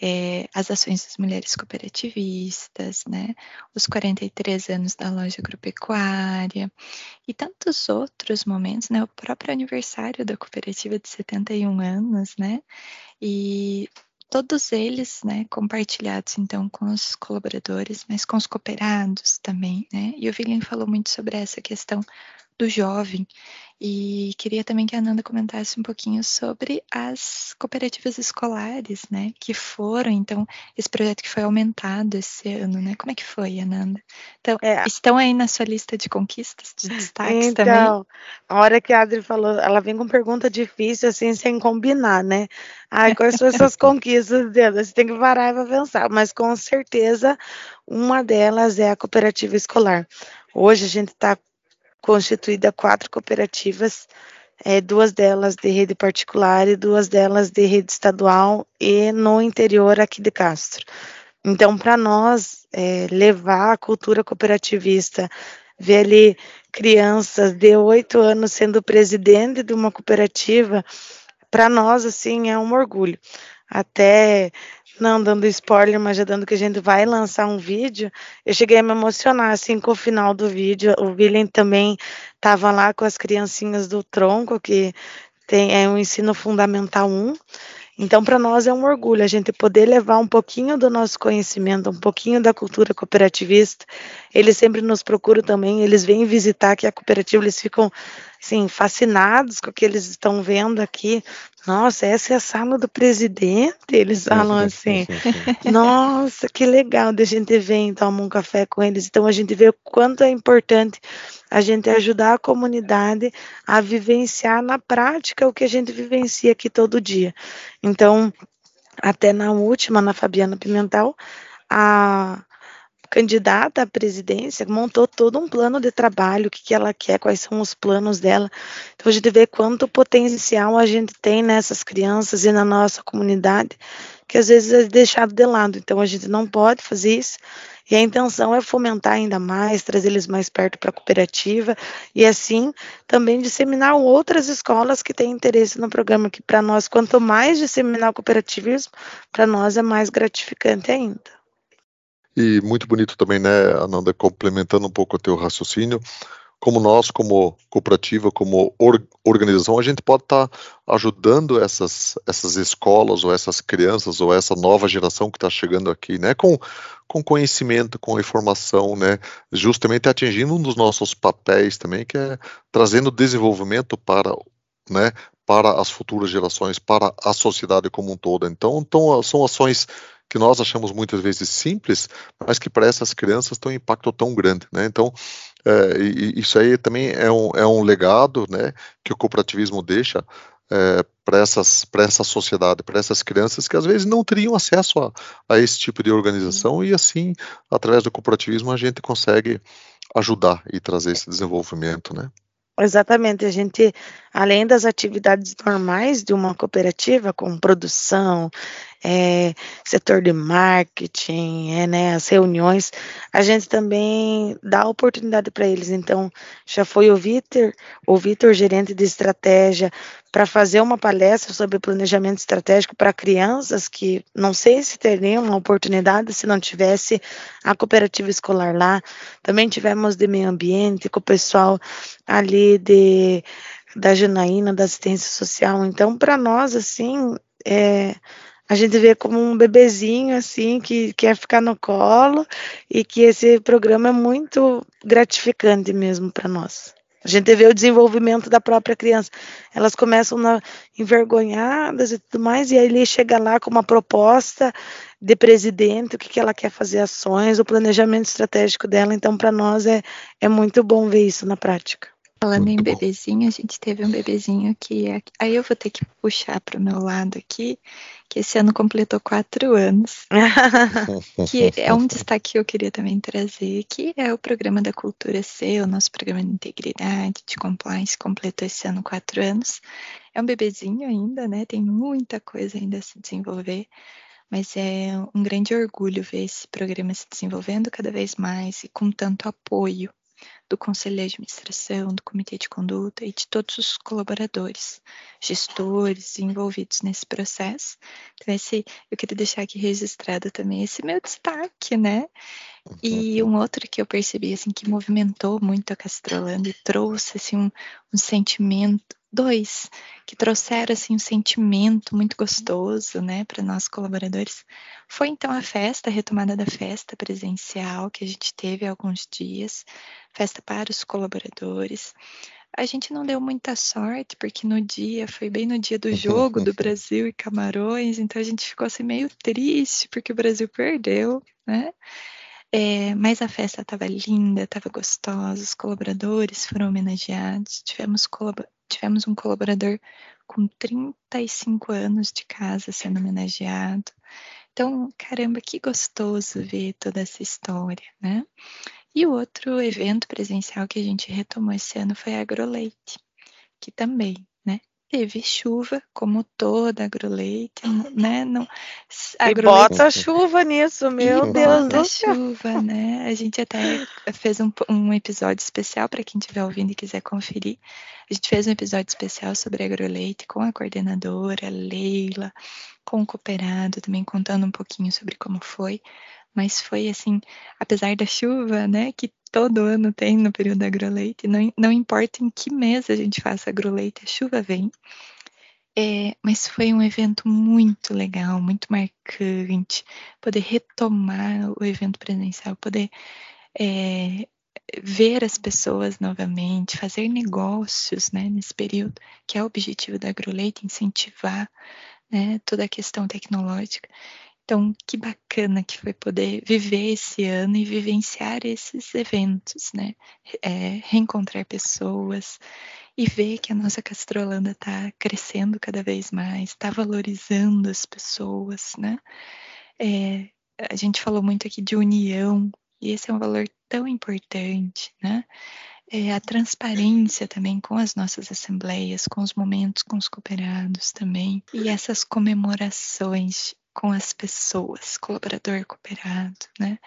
é, as ações das mulheres cooperativistas, né? Os 43 anos da loja agropecuária e tantos outros momentos, né? O próprio aniversário da cooperativa de 71 anos, né? E todos eles, né, compartilhados então com os colaboradores, mas com os cooperados também, né? E o William falou muito sobre essa questão do jovem e queria também que a Ananda comentasse um pouquinho sobre as cooperativas escolares, né, que foram, então, esse projeto que foi aumentado esse ano, né? Como é que foi, Ananda? Então, é. estão aí na sua lista de conquistas, de destaques então, também? Então, a hora que a Adri falou, ela vem com pergunta difícil, assim, sem combinar, né? Ai, quais são essas conquistas dela? Você tem que parar para pensar, mas com certeza uma delas é a cooperativa escolar. Hoje a gente está constituída quatro cooperativas, é, duas delas de rede particular e duas delas de rede estadual e no interior aqui de Castro. Então, para nós, é, levar a cultura cooperativista, ver ali crianças de oito anos sendo presidente de uma cooperativa, para nós, assim, é um orgulho. Até não dando spoiler, mas já dando que a gente vai lançar um vídeo, eu cheguei a me emocionar assim com o final do vídeo. O William também estava lá com as criancinhas do tronco, que tem é um ensino fundamental 1. Então, para nós é um orgulho a gente poder levar um pouquinho do nosso conhecimento, um pouquinho da cultura cooperativista. Eles sempre nos procuram também, eles vêm visitar aqui a cooperativa, eles ficam assim, fascinados com o que eles estão vendo aqui. Nossa, essa é a sala do presidente. Eles falam assim: Nossa, que legal de a gente vir e tomar um café com eles. Então a gente vê o quanto é importante a gente ajudar a comunidade a vivenciar na prática o que a gente vivencia aqui todo dia. Então, até na última, na Fabiana Pimentel, a candidata à presidência montou todo um plano de trabalho, o que, que ela quer, quais são os planos dela. Então a gente vê quanto potencial a gente tem nessas crianças e na nossa comunidade, que às vezes é deixado de lado. Então a gente não pode fazer isso. E a intenção é fomentar ainda mais, trazer eles mais perto para a cooperativa e assim também disseminar outras escolas que têm interesse no programa, que para nós, quanto mais disseminar o cooperativismo, para nós é mais gratificante ainda. E muito bonito também, né, Ananda, complementando um pouco o teu raciocínio, como nós, como cooperativa, como or, organização, a gente pode estar tá ajudando essas, essas escolas ou essas crianças ou essa nova geração que está chegando aqui, né, com, com conhecimento, com informação, né, justamente atingindo um dos nossos papéis também, que é trazendo desenvolvimento para, né, para as futuras gerações, para a sociedade como um todo. Então, então são ações que nós achamos muitas vezes simples, mas que para essas crianças têm um impacto tão grande, né? Então, é, isso aí também é um, é um legado, né, que o cooperativismo deixa é, para essas para essa sociedade, para essas crianças que às vezes não teriam acesso a, a esse tipo de organização e assim, através do cooperativismo a gente consegue ajudar e trazer esse desenvolvimento, né? Exatamente, a gente, além das atividades normais de uma cooperativa, com produção, é, setor de marketing, é, né, as reuniões, a gente também dá oportunidade para eles. Então, já foi o Vitor, o Vitor, gerente de estratégia, para fazer uma palestra sobre planejamento estratégico para crianças que não sei se teriam uma oportunidade se não tivesse a cooperativa escolar lá. Também tivemos de meio ambiente com o pessoal ali de da Janaína, da assistência social. Então, para nós, assim, é, a gente vê como um bebezinho assim que quer ficar no colo e que esse programa é muito gratificante mesmo para nós. A gente vê o desenvolvimento da própria criança. Elas começam na, envergonhadas e tudo mais, e aí ele chega lá com uma proposta de presidente, o que, que ela quer fazer ações, o planejamento estratégico dela. Então, para nós é, é muito bom ver isso na prática. Falando em bebezinho, a gente teve um bebezinho que. É, aí eu vou ter que puxar para o meu lado aqui, que esse ano completou quatro anos. que é um destaque que eu queria também trazer, que é o programa da Cultura C, o nosso programa de integridade, de compliance, completou esse ano quatro anos. É um bebezinho ainda, né? Tem muita coisa ainda a se desenvolver. Mas é um grande orgulho ver esse programa se desenvolvendo cada vez mais e com tanto apoio do conselho de administração, do comitê de conduta e de todos os colaboradores, gestores envolvidos nesse processo. Então, esse, eu queria deixar aqui registrado também esse meu destaque, né? E uhum. um outro que eu percebi, assim, que movimentou muito a Castrolanda e trouxe, assim, um, um sentimento dois que trouxeram assim um sentimento muito gostoso, né, para nós colaboradores. Foi então a festa, a retomada da festa presencial que a gente teve há alguns dias, festa para os colaboradores. A gente não deu muita sorte, porque no dia, foi bem no dia do jogo do Brasil e Camarões, então a gente ficou assim meio triste, porque o Brasil perdeu, né? É, mas a festa estava linda, estava gostosa, os colaboradores foram homenageados, tivemos, tivemos um colaborador com 35 anos de casa sendo homenageado. Então, caramba, que gostoso ver toda essa história, né? E o outro evento presencial que a gente retomou esse ano foi a Agroleite, que também? Teve chuva, como toda agroleite, né? Não, agroleite... E bota chuva nisso, meu e Deus do céu. chuva, né? A gente até fez um, um episódio especial para quem estiver ouvindo e quiser conferir. A gente fez um episódio especial sobre agroleite com a coordenadora Leila, com o cooperado, também contando um pouquinho sobre como foi mas foi assim, apesar da chuva, né, que todo ano tem no período agroleite, não, não importa em que mês a gente faça agroleite, a chuva vem. É, mas foi um evento muito legal, muito marcante, poder retomar o evento presencial, poder é, ver as pessoas novamente, fazer negócios né, nesse período, que é o objetivo da agroleite, incentivar né, toda a questão tecnológica. Então, que bacana que foi poder viver esse ano e vivenciar esses eventos, né? É, reencontrar pessoas e ver que a nossa Castrolanda está crescendo cada vez mais, está valorizando as pessoas, né? É, a gente falou muito aqui de união, e esse é um valor tão importante, né? É, a transparência também com as nossas assembleias, com os momentos com os cooperados também, e essas comemorações com as pessoas, colaborador, cooperado, né?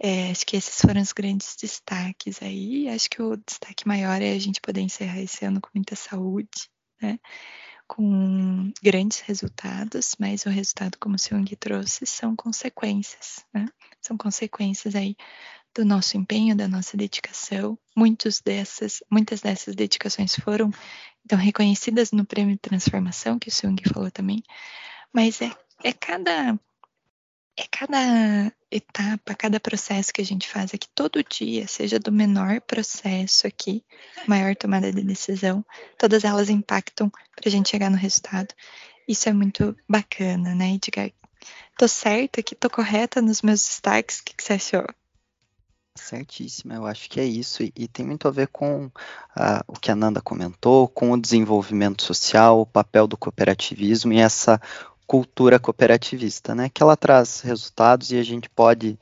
É, acho que esses foram os grandes destaques aí. Acho que o destaque maior é a gente poder encerrar esse ano com muita saúde, né? Com grandes resultados, mas o resultado, como o Seung trouxe, são consequências, né? São consequências aí do nosso empenho, da nossa dedicação. Muitos dessas, muitas dessas dedicações foram então reconhecidas no prêmio de transformação que o Seung falou também, mas é, é cada é cada etapa, cada processo que a gente faz aqui todo dia, seja do menor processo aqui, maior tomada de decisão, todas elas impactam para a gente chegar no resultado. Isso é muito bacana, né, Edgar? Tô certa aqui, tô correta nos meus destaques, o que, que você achou? Certíssimo, eu acho que é isso, e, e tem muito a ver com uh, o que a Nanda comentou, com o desenvolvimento social, o papel do cooperativismo e essa cultura cooperativista, né? Que ela traz resultados e a gente pode,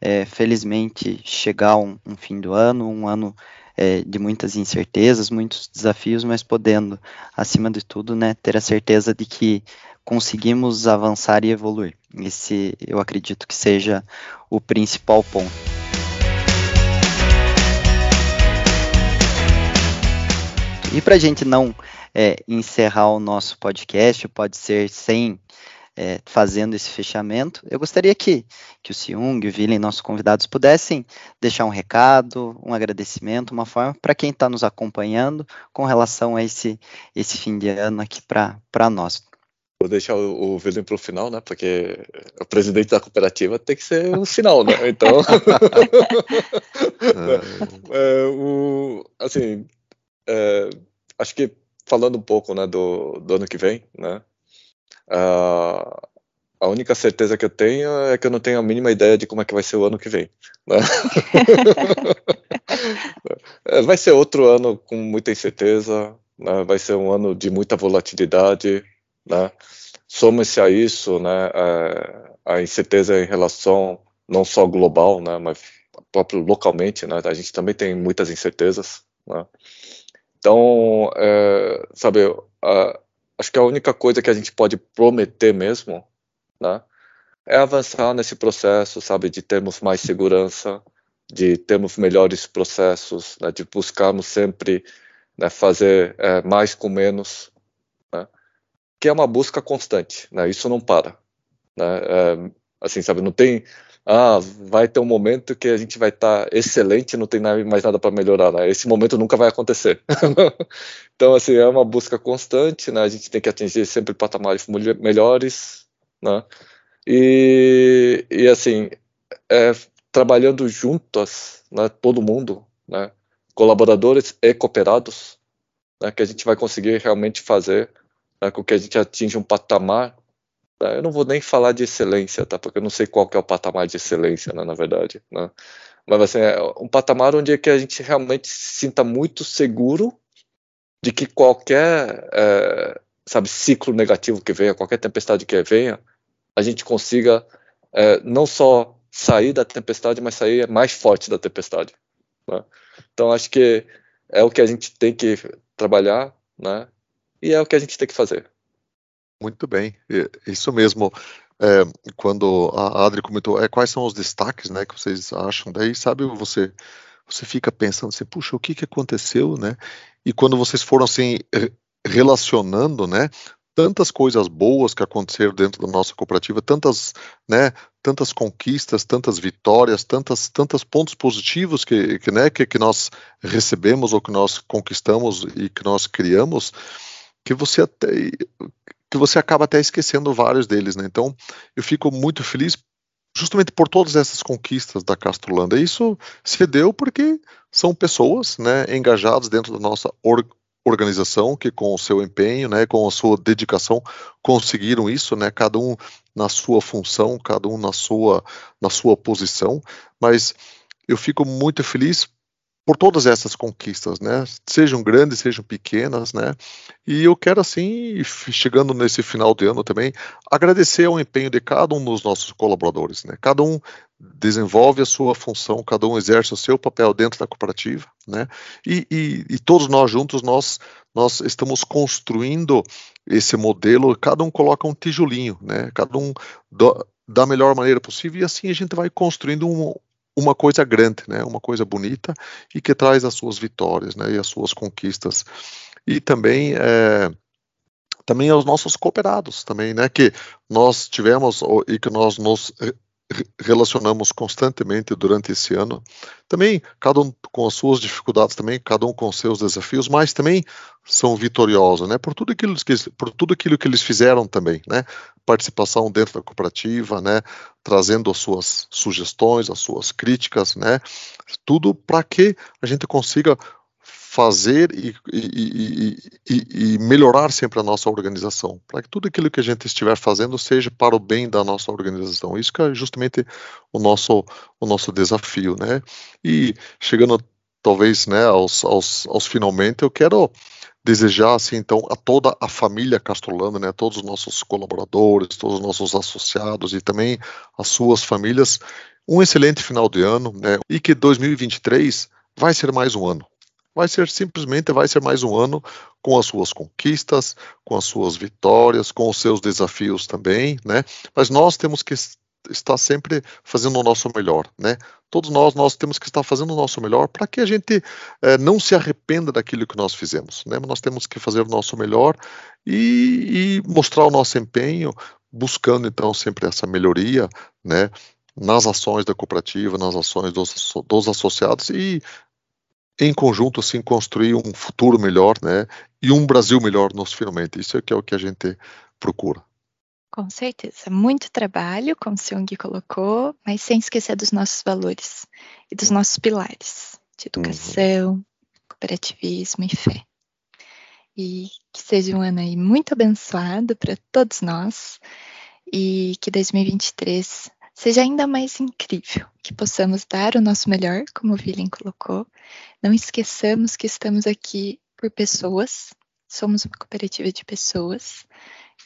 é, felizmente, chegar a um, um, fim do ano, um ano é, de muitas incertezas, muitos desafios, mas podendo, acima de tudo, né, ter a certeza de que conseguimos avançar e evoluir. Esse, eu acredito que seja o principal ponto. E para a gente não é, encerrar o nosso podcast, pode ser sem é, fazendo esse fechamento, eu gostaria que, que o Siung, o Vilen, nossos convidados, pudessem deixar um recado, um agradecimento, uma forma para quem está nos acompanhando com relação a esse, esse fim de ano aqui para nós. Vou deixar o, o para o final, né? Porque o presidente da cooperativa tem que ser o sinal, né? Então, é, o, assim, é, acho que falando um pouco né, do, do ano que vem, né, uh, a única certeza que eu tenho é que eu não tenho a mínima ideia de como é que vai ser o ano que vem. Né? É, vai ser outro ano com muita incerteza, né? vai ser um ano de muita volatilidade. Né? Soma-se a isso né, a, a incerteza em relação não só global, né, mas próprio localmente, né, a gente também tem muitas incertezas. Né? Então, é, sabe, a, acho que a única coisa que a gente pode prometer mesmo, né, é avançar nesse processo, sabe, de termos mais segurança, de termos melhores processos, né, de buscarmos sempre né, fazer é, mais com menos, né, que é uma busca constante, né, isso não para, né, é, assim, sabe, não tem ah, vai ter um momento que a gente vai estar tá excelente, não tem mais nada para melhorar, né? Esse momento nunca vai acontecer. então, assim, é uma busca constante, né? A gente tem que atingir sempre patamares melhores, né? E, e assim, é, trabalhando juntas, né? Todo mundo, né? Colaboradores e cooperados, né? Que a gente vai conseguir realmente fazer né? com que a gente atinja um patamar Tá? Eu não vou nem falar de excelência, tá? Porque eu não sei qual é o patamar de excelência, né, na verdade, né? Mas assim, é um patamar onde é que a gente realmente se sinta muito seguro de que qualquer, é, sabe, ciclo negativo que venha, qualquer tempestade que venha, a gente consiga é, não só sair da tempestade, mas sair mais forte da tempestade. Né? Então acho que é o que a gente tem que trabalhar, né? E é o que a gente tem que fazer. Muito bem, isso mesmo. É, quando a Adri comentou, é, quais são os destaques, né, que vocês acham? Daí, sabe, você você fica pensando assim, puxa, o que que aconteceu, né? E quando vocês foram assim relacionando, né, tantas coisas boas que aconteceram dentro da nossa cooperativa, tantas, né, tantas conquistas, tantas vitórias, tantas, tantos pontos positivos que, que, né, que, que nós recebemos ou que nós conquistamos e que nós criamos, que você até que você acaba até esquecendo vários deles, né? Então, eu fico muito feliz justamente por todas essas conquistas da Castrolanda. Isso se deu porque são pessoas, né, engajadas dentro da nossa or organização que com o seu empenho, né, com a sua dedicação conseguiram isso, né, cada um na sua função, cada um na sua na sua posição, mas eu fico muito feliz por todas essas conquistas, né? Sejam grandes, sejam pequenas, né? E eu quero assim, chegando nesse final de ano também, agradecer ao empenho de cada um dos nossos colaboradores, né? Cada um desenvolve a sua função, cada um exerce o seu papel dentro da cooperativa, né? E, e, e todos nós juntos nós nós estamos construindo esse modelo, cada um coloca um tijolinho, né? Cada um do, da melhor maneira possível e assim a gente vai construindo um, uma coisa grande, né? Uma coisa bonita e que traz as suas vitórias, né? E as suas conquistas. E também é, também aos nossos cooperados também, né? Que nós tivemos e que nós nos relacionamos constantemente durante esse ano. Também, cada um com as suas dificuldades, também, cada um com seus desafios, mas também são vitoriosos, né? Por tudo aquilo que, por tudo aquilo que eles fizeram também, né? Participação dentro da cooperativa, né? Trazendo as suas sugestões, as suas críticas, né? Tudo para que a gente consiga fazer e, e, e, e, melhorar sempre a nossa organização, para que tudo aquilo que a gente estiver fazendo seja para o bem da nossa organização. Isso que é justamente o nosso, o nosso desafio, né? E chegando talvez, né, aos, aos, aos finalmente, eu quero desejar assim então a toda a família Castrolano, né, todos os nossos colaboradores, todos os nossos associados e também as suas famílias um excelente final de ano, né, e que 2023 vai ser mais um ano vai ser simplesmente vai ser mais um ano com as suas conquistas, com as suas vitórias, com os seus desafios também, né? Mas nós temos que estar sempre fazendo o nosso melhor, né? Todos nós nós temos que estar fazendo o nosso melhor para que a gente eh, não se arrependa daquilo que nós fizemos, né? Nós temos que fazer o nosso melhor e, e mostrar o nosso empenho, buscando então sempre essa melhoria, né? nas ações da cooperativa, nas ações dos, dos associados e em conjunto, assim, construir um futuro melhor, né? E um Brasil melhor nos finalmente. Isso é que é o que a gente procura. Com certeza. Muito trabalho, como o Seung colocou, mas sem esquecer dos nossos valores e dos nossos pilares de educação, uhum. cooperativismo e fé. E que seja um ano aí muito abençoado para todos nós e que 2023 seja ainda mais incrível, que possamos dar o nosso melhor, como o Villain colocou. Não esqueçamos que estamos aqui por pessoas, somos uma cooperativa de pessoas,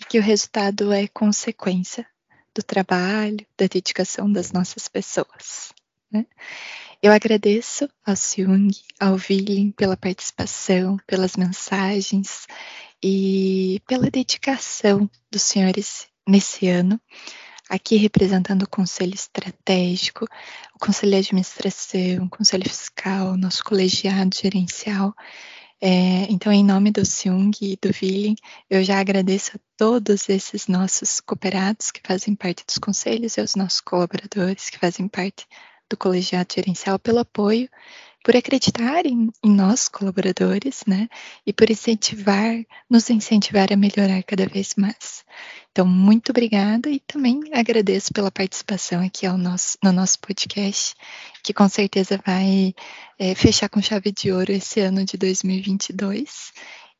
e que o resultado é consequência do trabalho, da dedicação das nossas pessoas. Né? Eu agradeço ao Seung, ao Villain pela participação, pelas mensagens e pela dedicação dos senhores nesse ano aqui representando o Conselho Estratégico, o Conselho de Administração, o Conselho Fiscal, nosso colegiado gerencial. É, então, em nome do Seung e do Willing, eu já agradeço a todos esses nossos cooperados que fazem parte dos conselhos e aos nossos colaboradores que fazem parte do colegiado gerencial pelo apoio por acreditarem em nós, colaboradores, né? E por incentivar, nos incentivar a melhorar cada vez mais. Então, muito obrigada e também agradeço pela participação aqui ao nosso, no nosso podcast, que com certeza vai é, fechar com chave de ouro esse ano de 2022.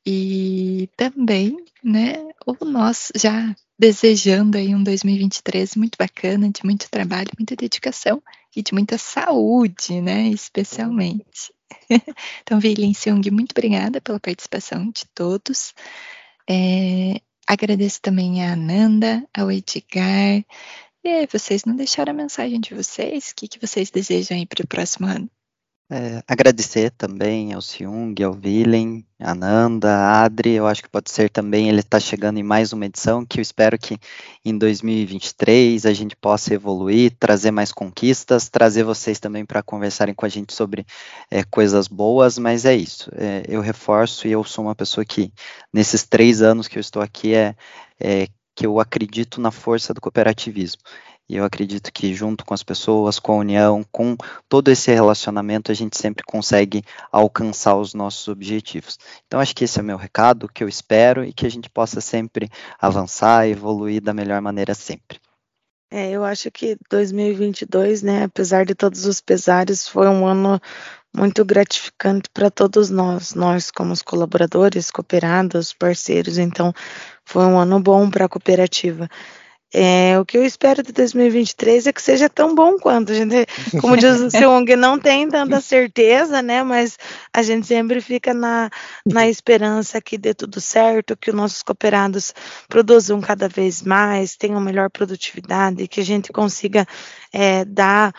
E também, né, o nosso já desejando aí um 2023 muito bacana, de muito trabalho, muita dedicação e de muita saúde, né, especialmente. então, Vilin Seung, muito obrigada pela participação de todos. É, agradeço também a Ananda, ao Edgar. E aí, vocês não deixaram a mensagem de vocês? O que, que vocês desejam aí para o próximo ano? É, agradecer também ao Siung, ao Willem, a Nanda, a Adri, eu acho que pode ser também, ele está chegando em mais uma edição, que eu espero que em 2023 a gente possa evoluir, trazer mais conquistas, trazer vocês também para conversarem com a gente sobre é, coisas boas, mas é isso, é, eu reforço e eu sou uma pessoa que, nesses três anos que eu estou aqui, é, é que eu acredito na força do cooperativismo. E eu acredito que junto com as pessoas, com a união, com todo esse relacionamento, a gente sempre consegue alcançar os nossos objetivos. Então acho que esse é o meu recado, que eu espero e que a gente possa sempre avançar, evoluir da melhor maneira sempre. É, eu acho que 2022, né, apesar de todos os pesares, foi um ano muito gratificante para todos nós, nós como os colaboradores, cooperados, parceiros. Então, foi um ano bom para a cooperativa. É, o que eu espero de 2023 é que seja tão bom quanto. A gente, como diz o Seung, não tem tanta certeza, né? Mas a gente sempre fica na, na esperança que dê tudo certo, que os nossos cooperados produzam cada vez mais, tenham melhor produtividade, que a gente consiga é, dar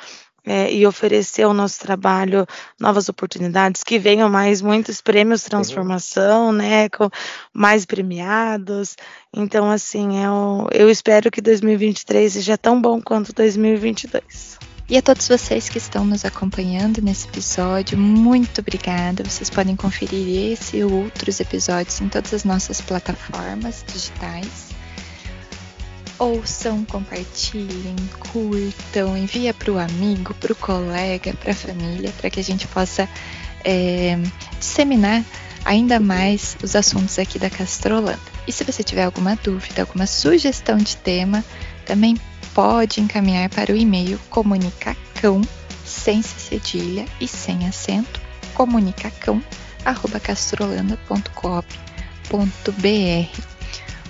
é, e oferecer ao nosso trabalho novas oportunidades, que venham mais muitos prêmios transformação, né, com mais premiados. Então, assim, eu, eu espero que 2023 seja tão bom quanto 2022. E a todos vocês que estão nos acompanhando nesse episódio, muito obrigada. Vocês podem conferir esse e outros episódios em todas as nossas plataformas digitais. Ouçam, compartilhem, curtam, envia para o amigo, para o colega, para a família, para que a gente possa é, disseminar ainda mais os assuntos aqui da Castrolanda. E se você tiver alguma dúvida, alguma sugestão de tema, também pode encaminhar para o e-mail comunicacão, sem cedilha e sem acento, comunicacão.castrolanda.coop.br.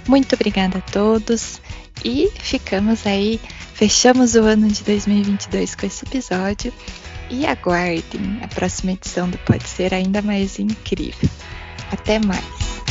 Muito obrigada a todos e ficamos aí, fechamos o ano de 2022 com esse episódio e aguardem a próxima edição do Pode Ser ainda mais incrível. Até mais!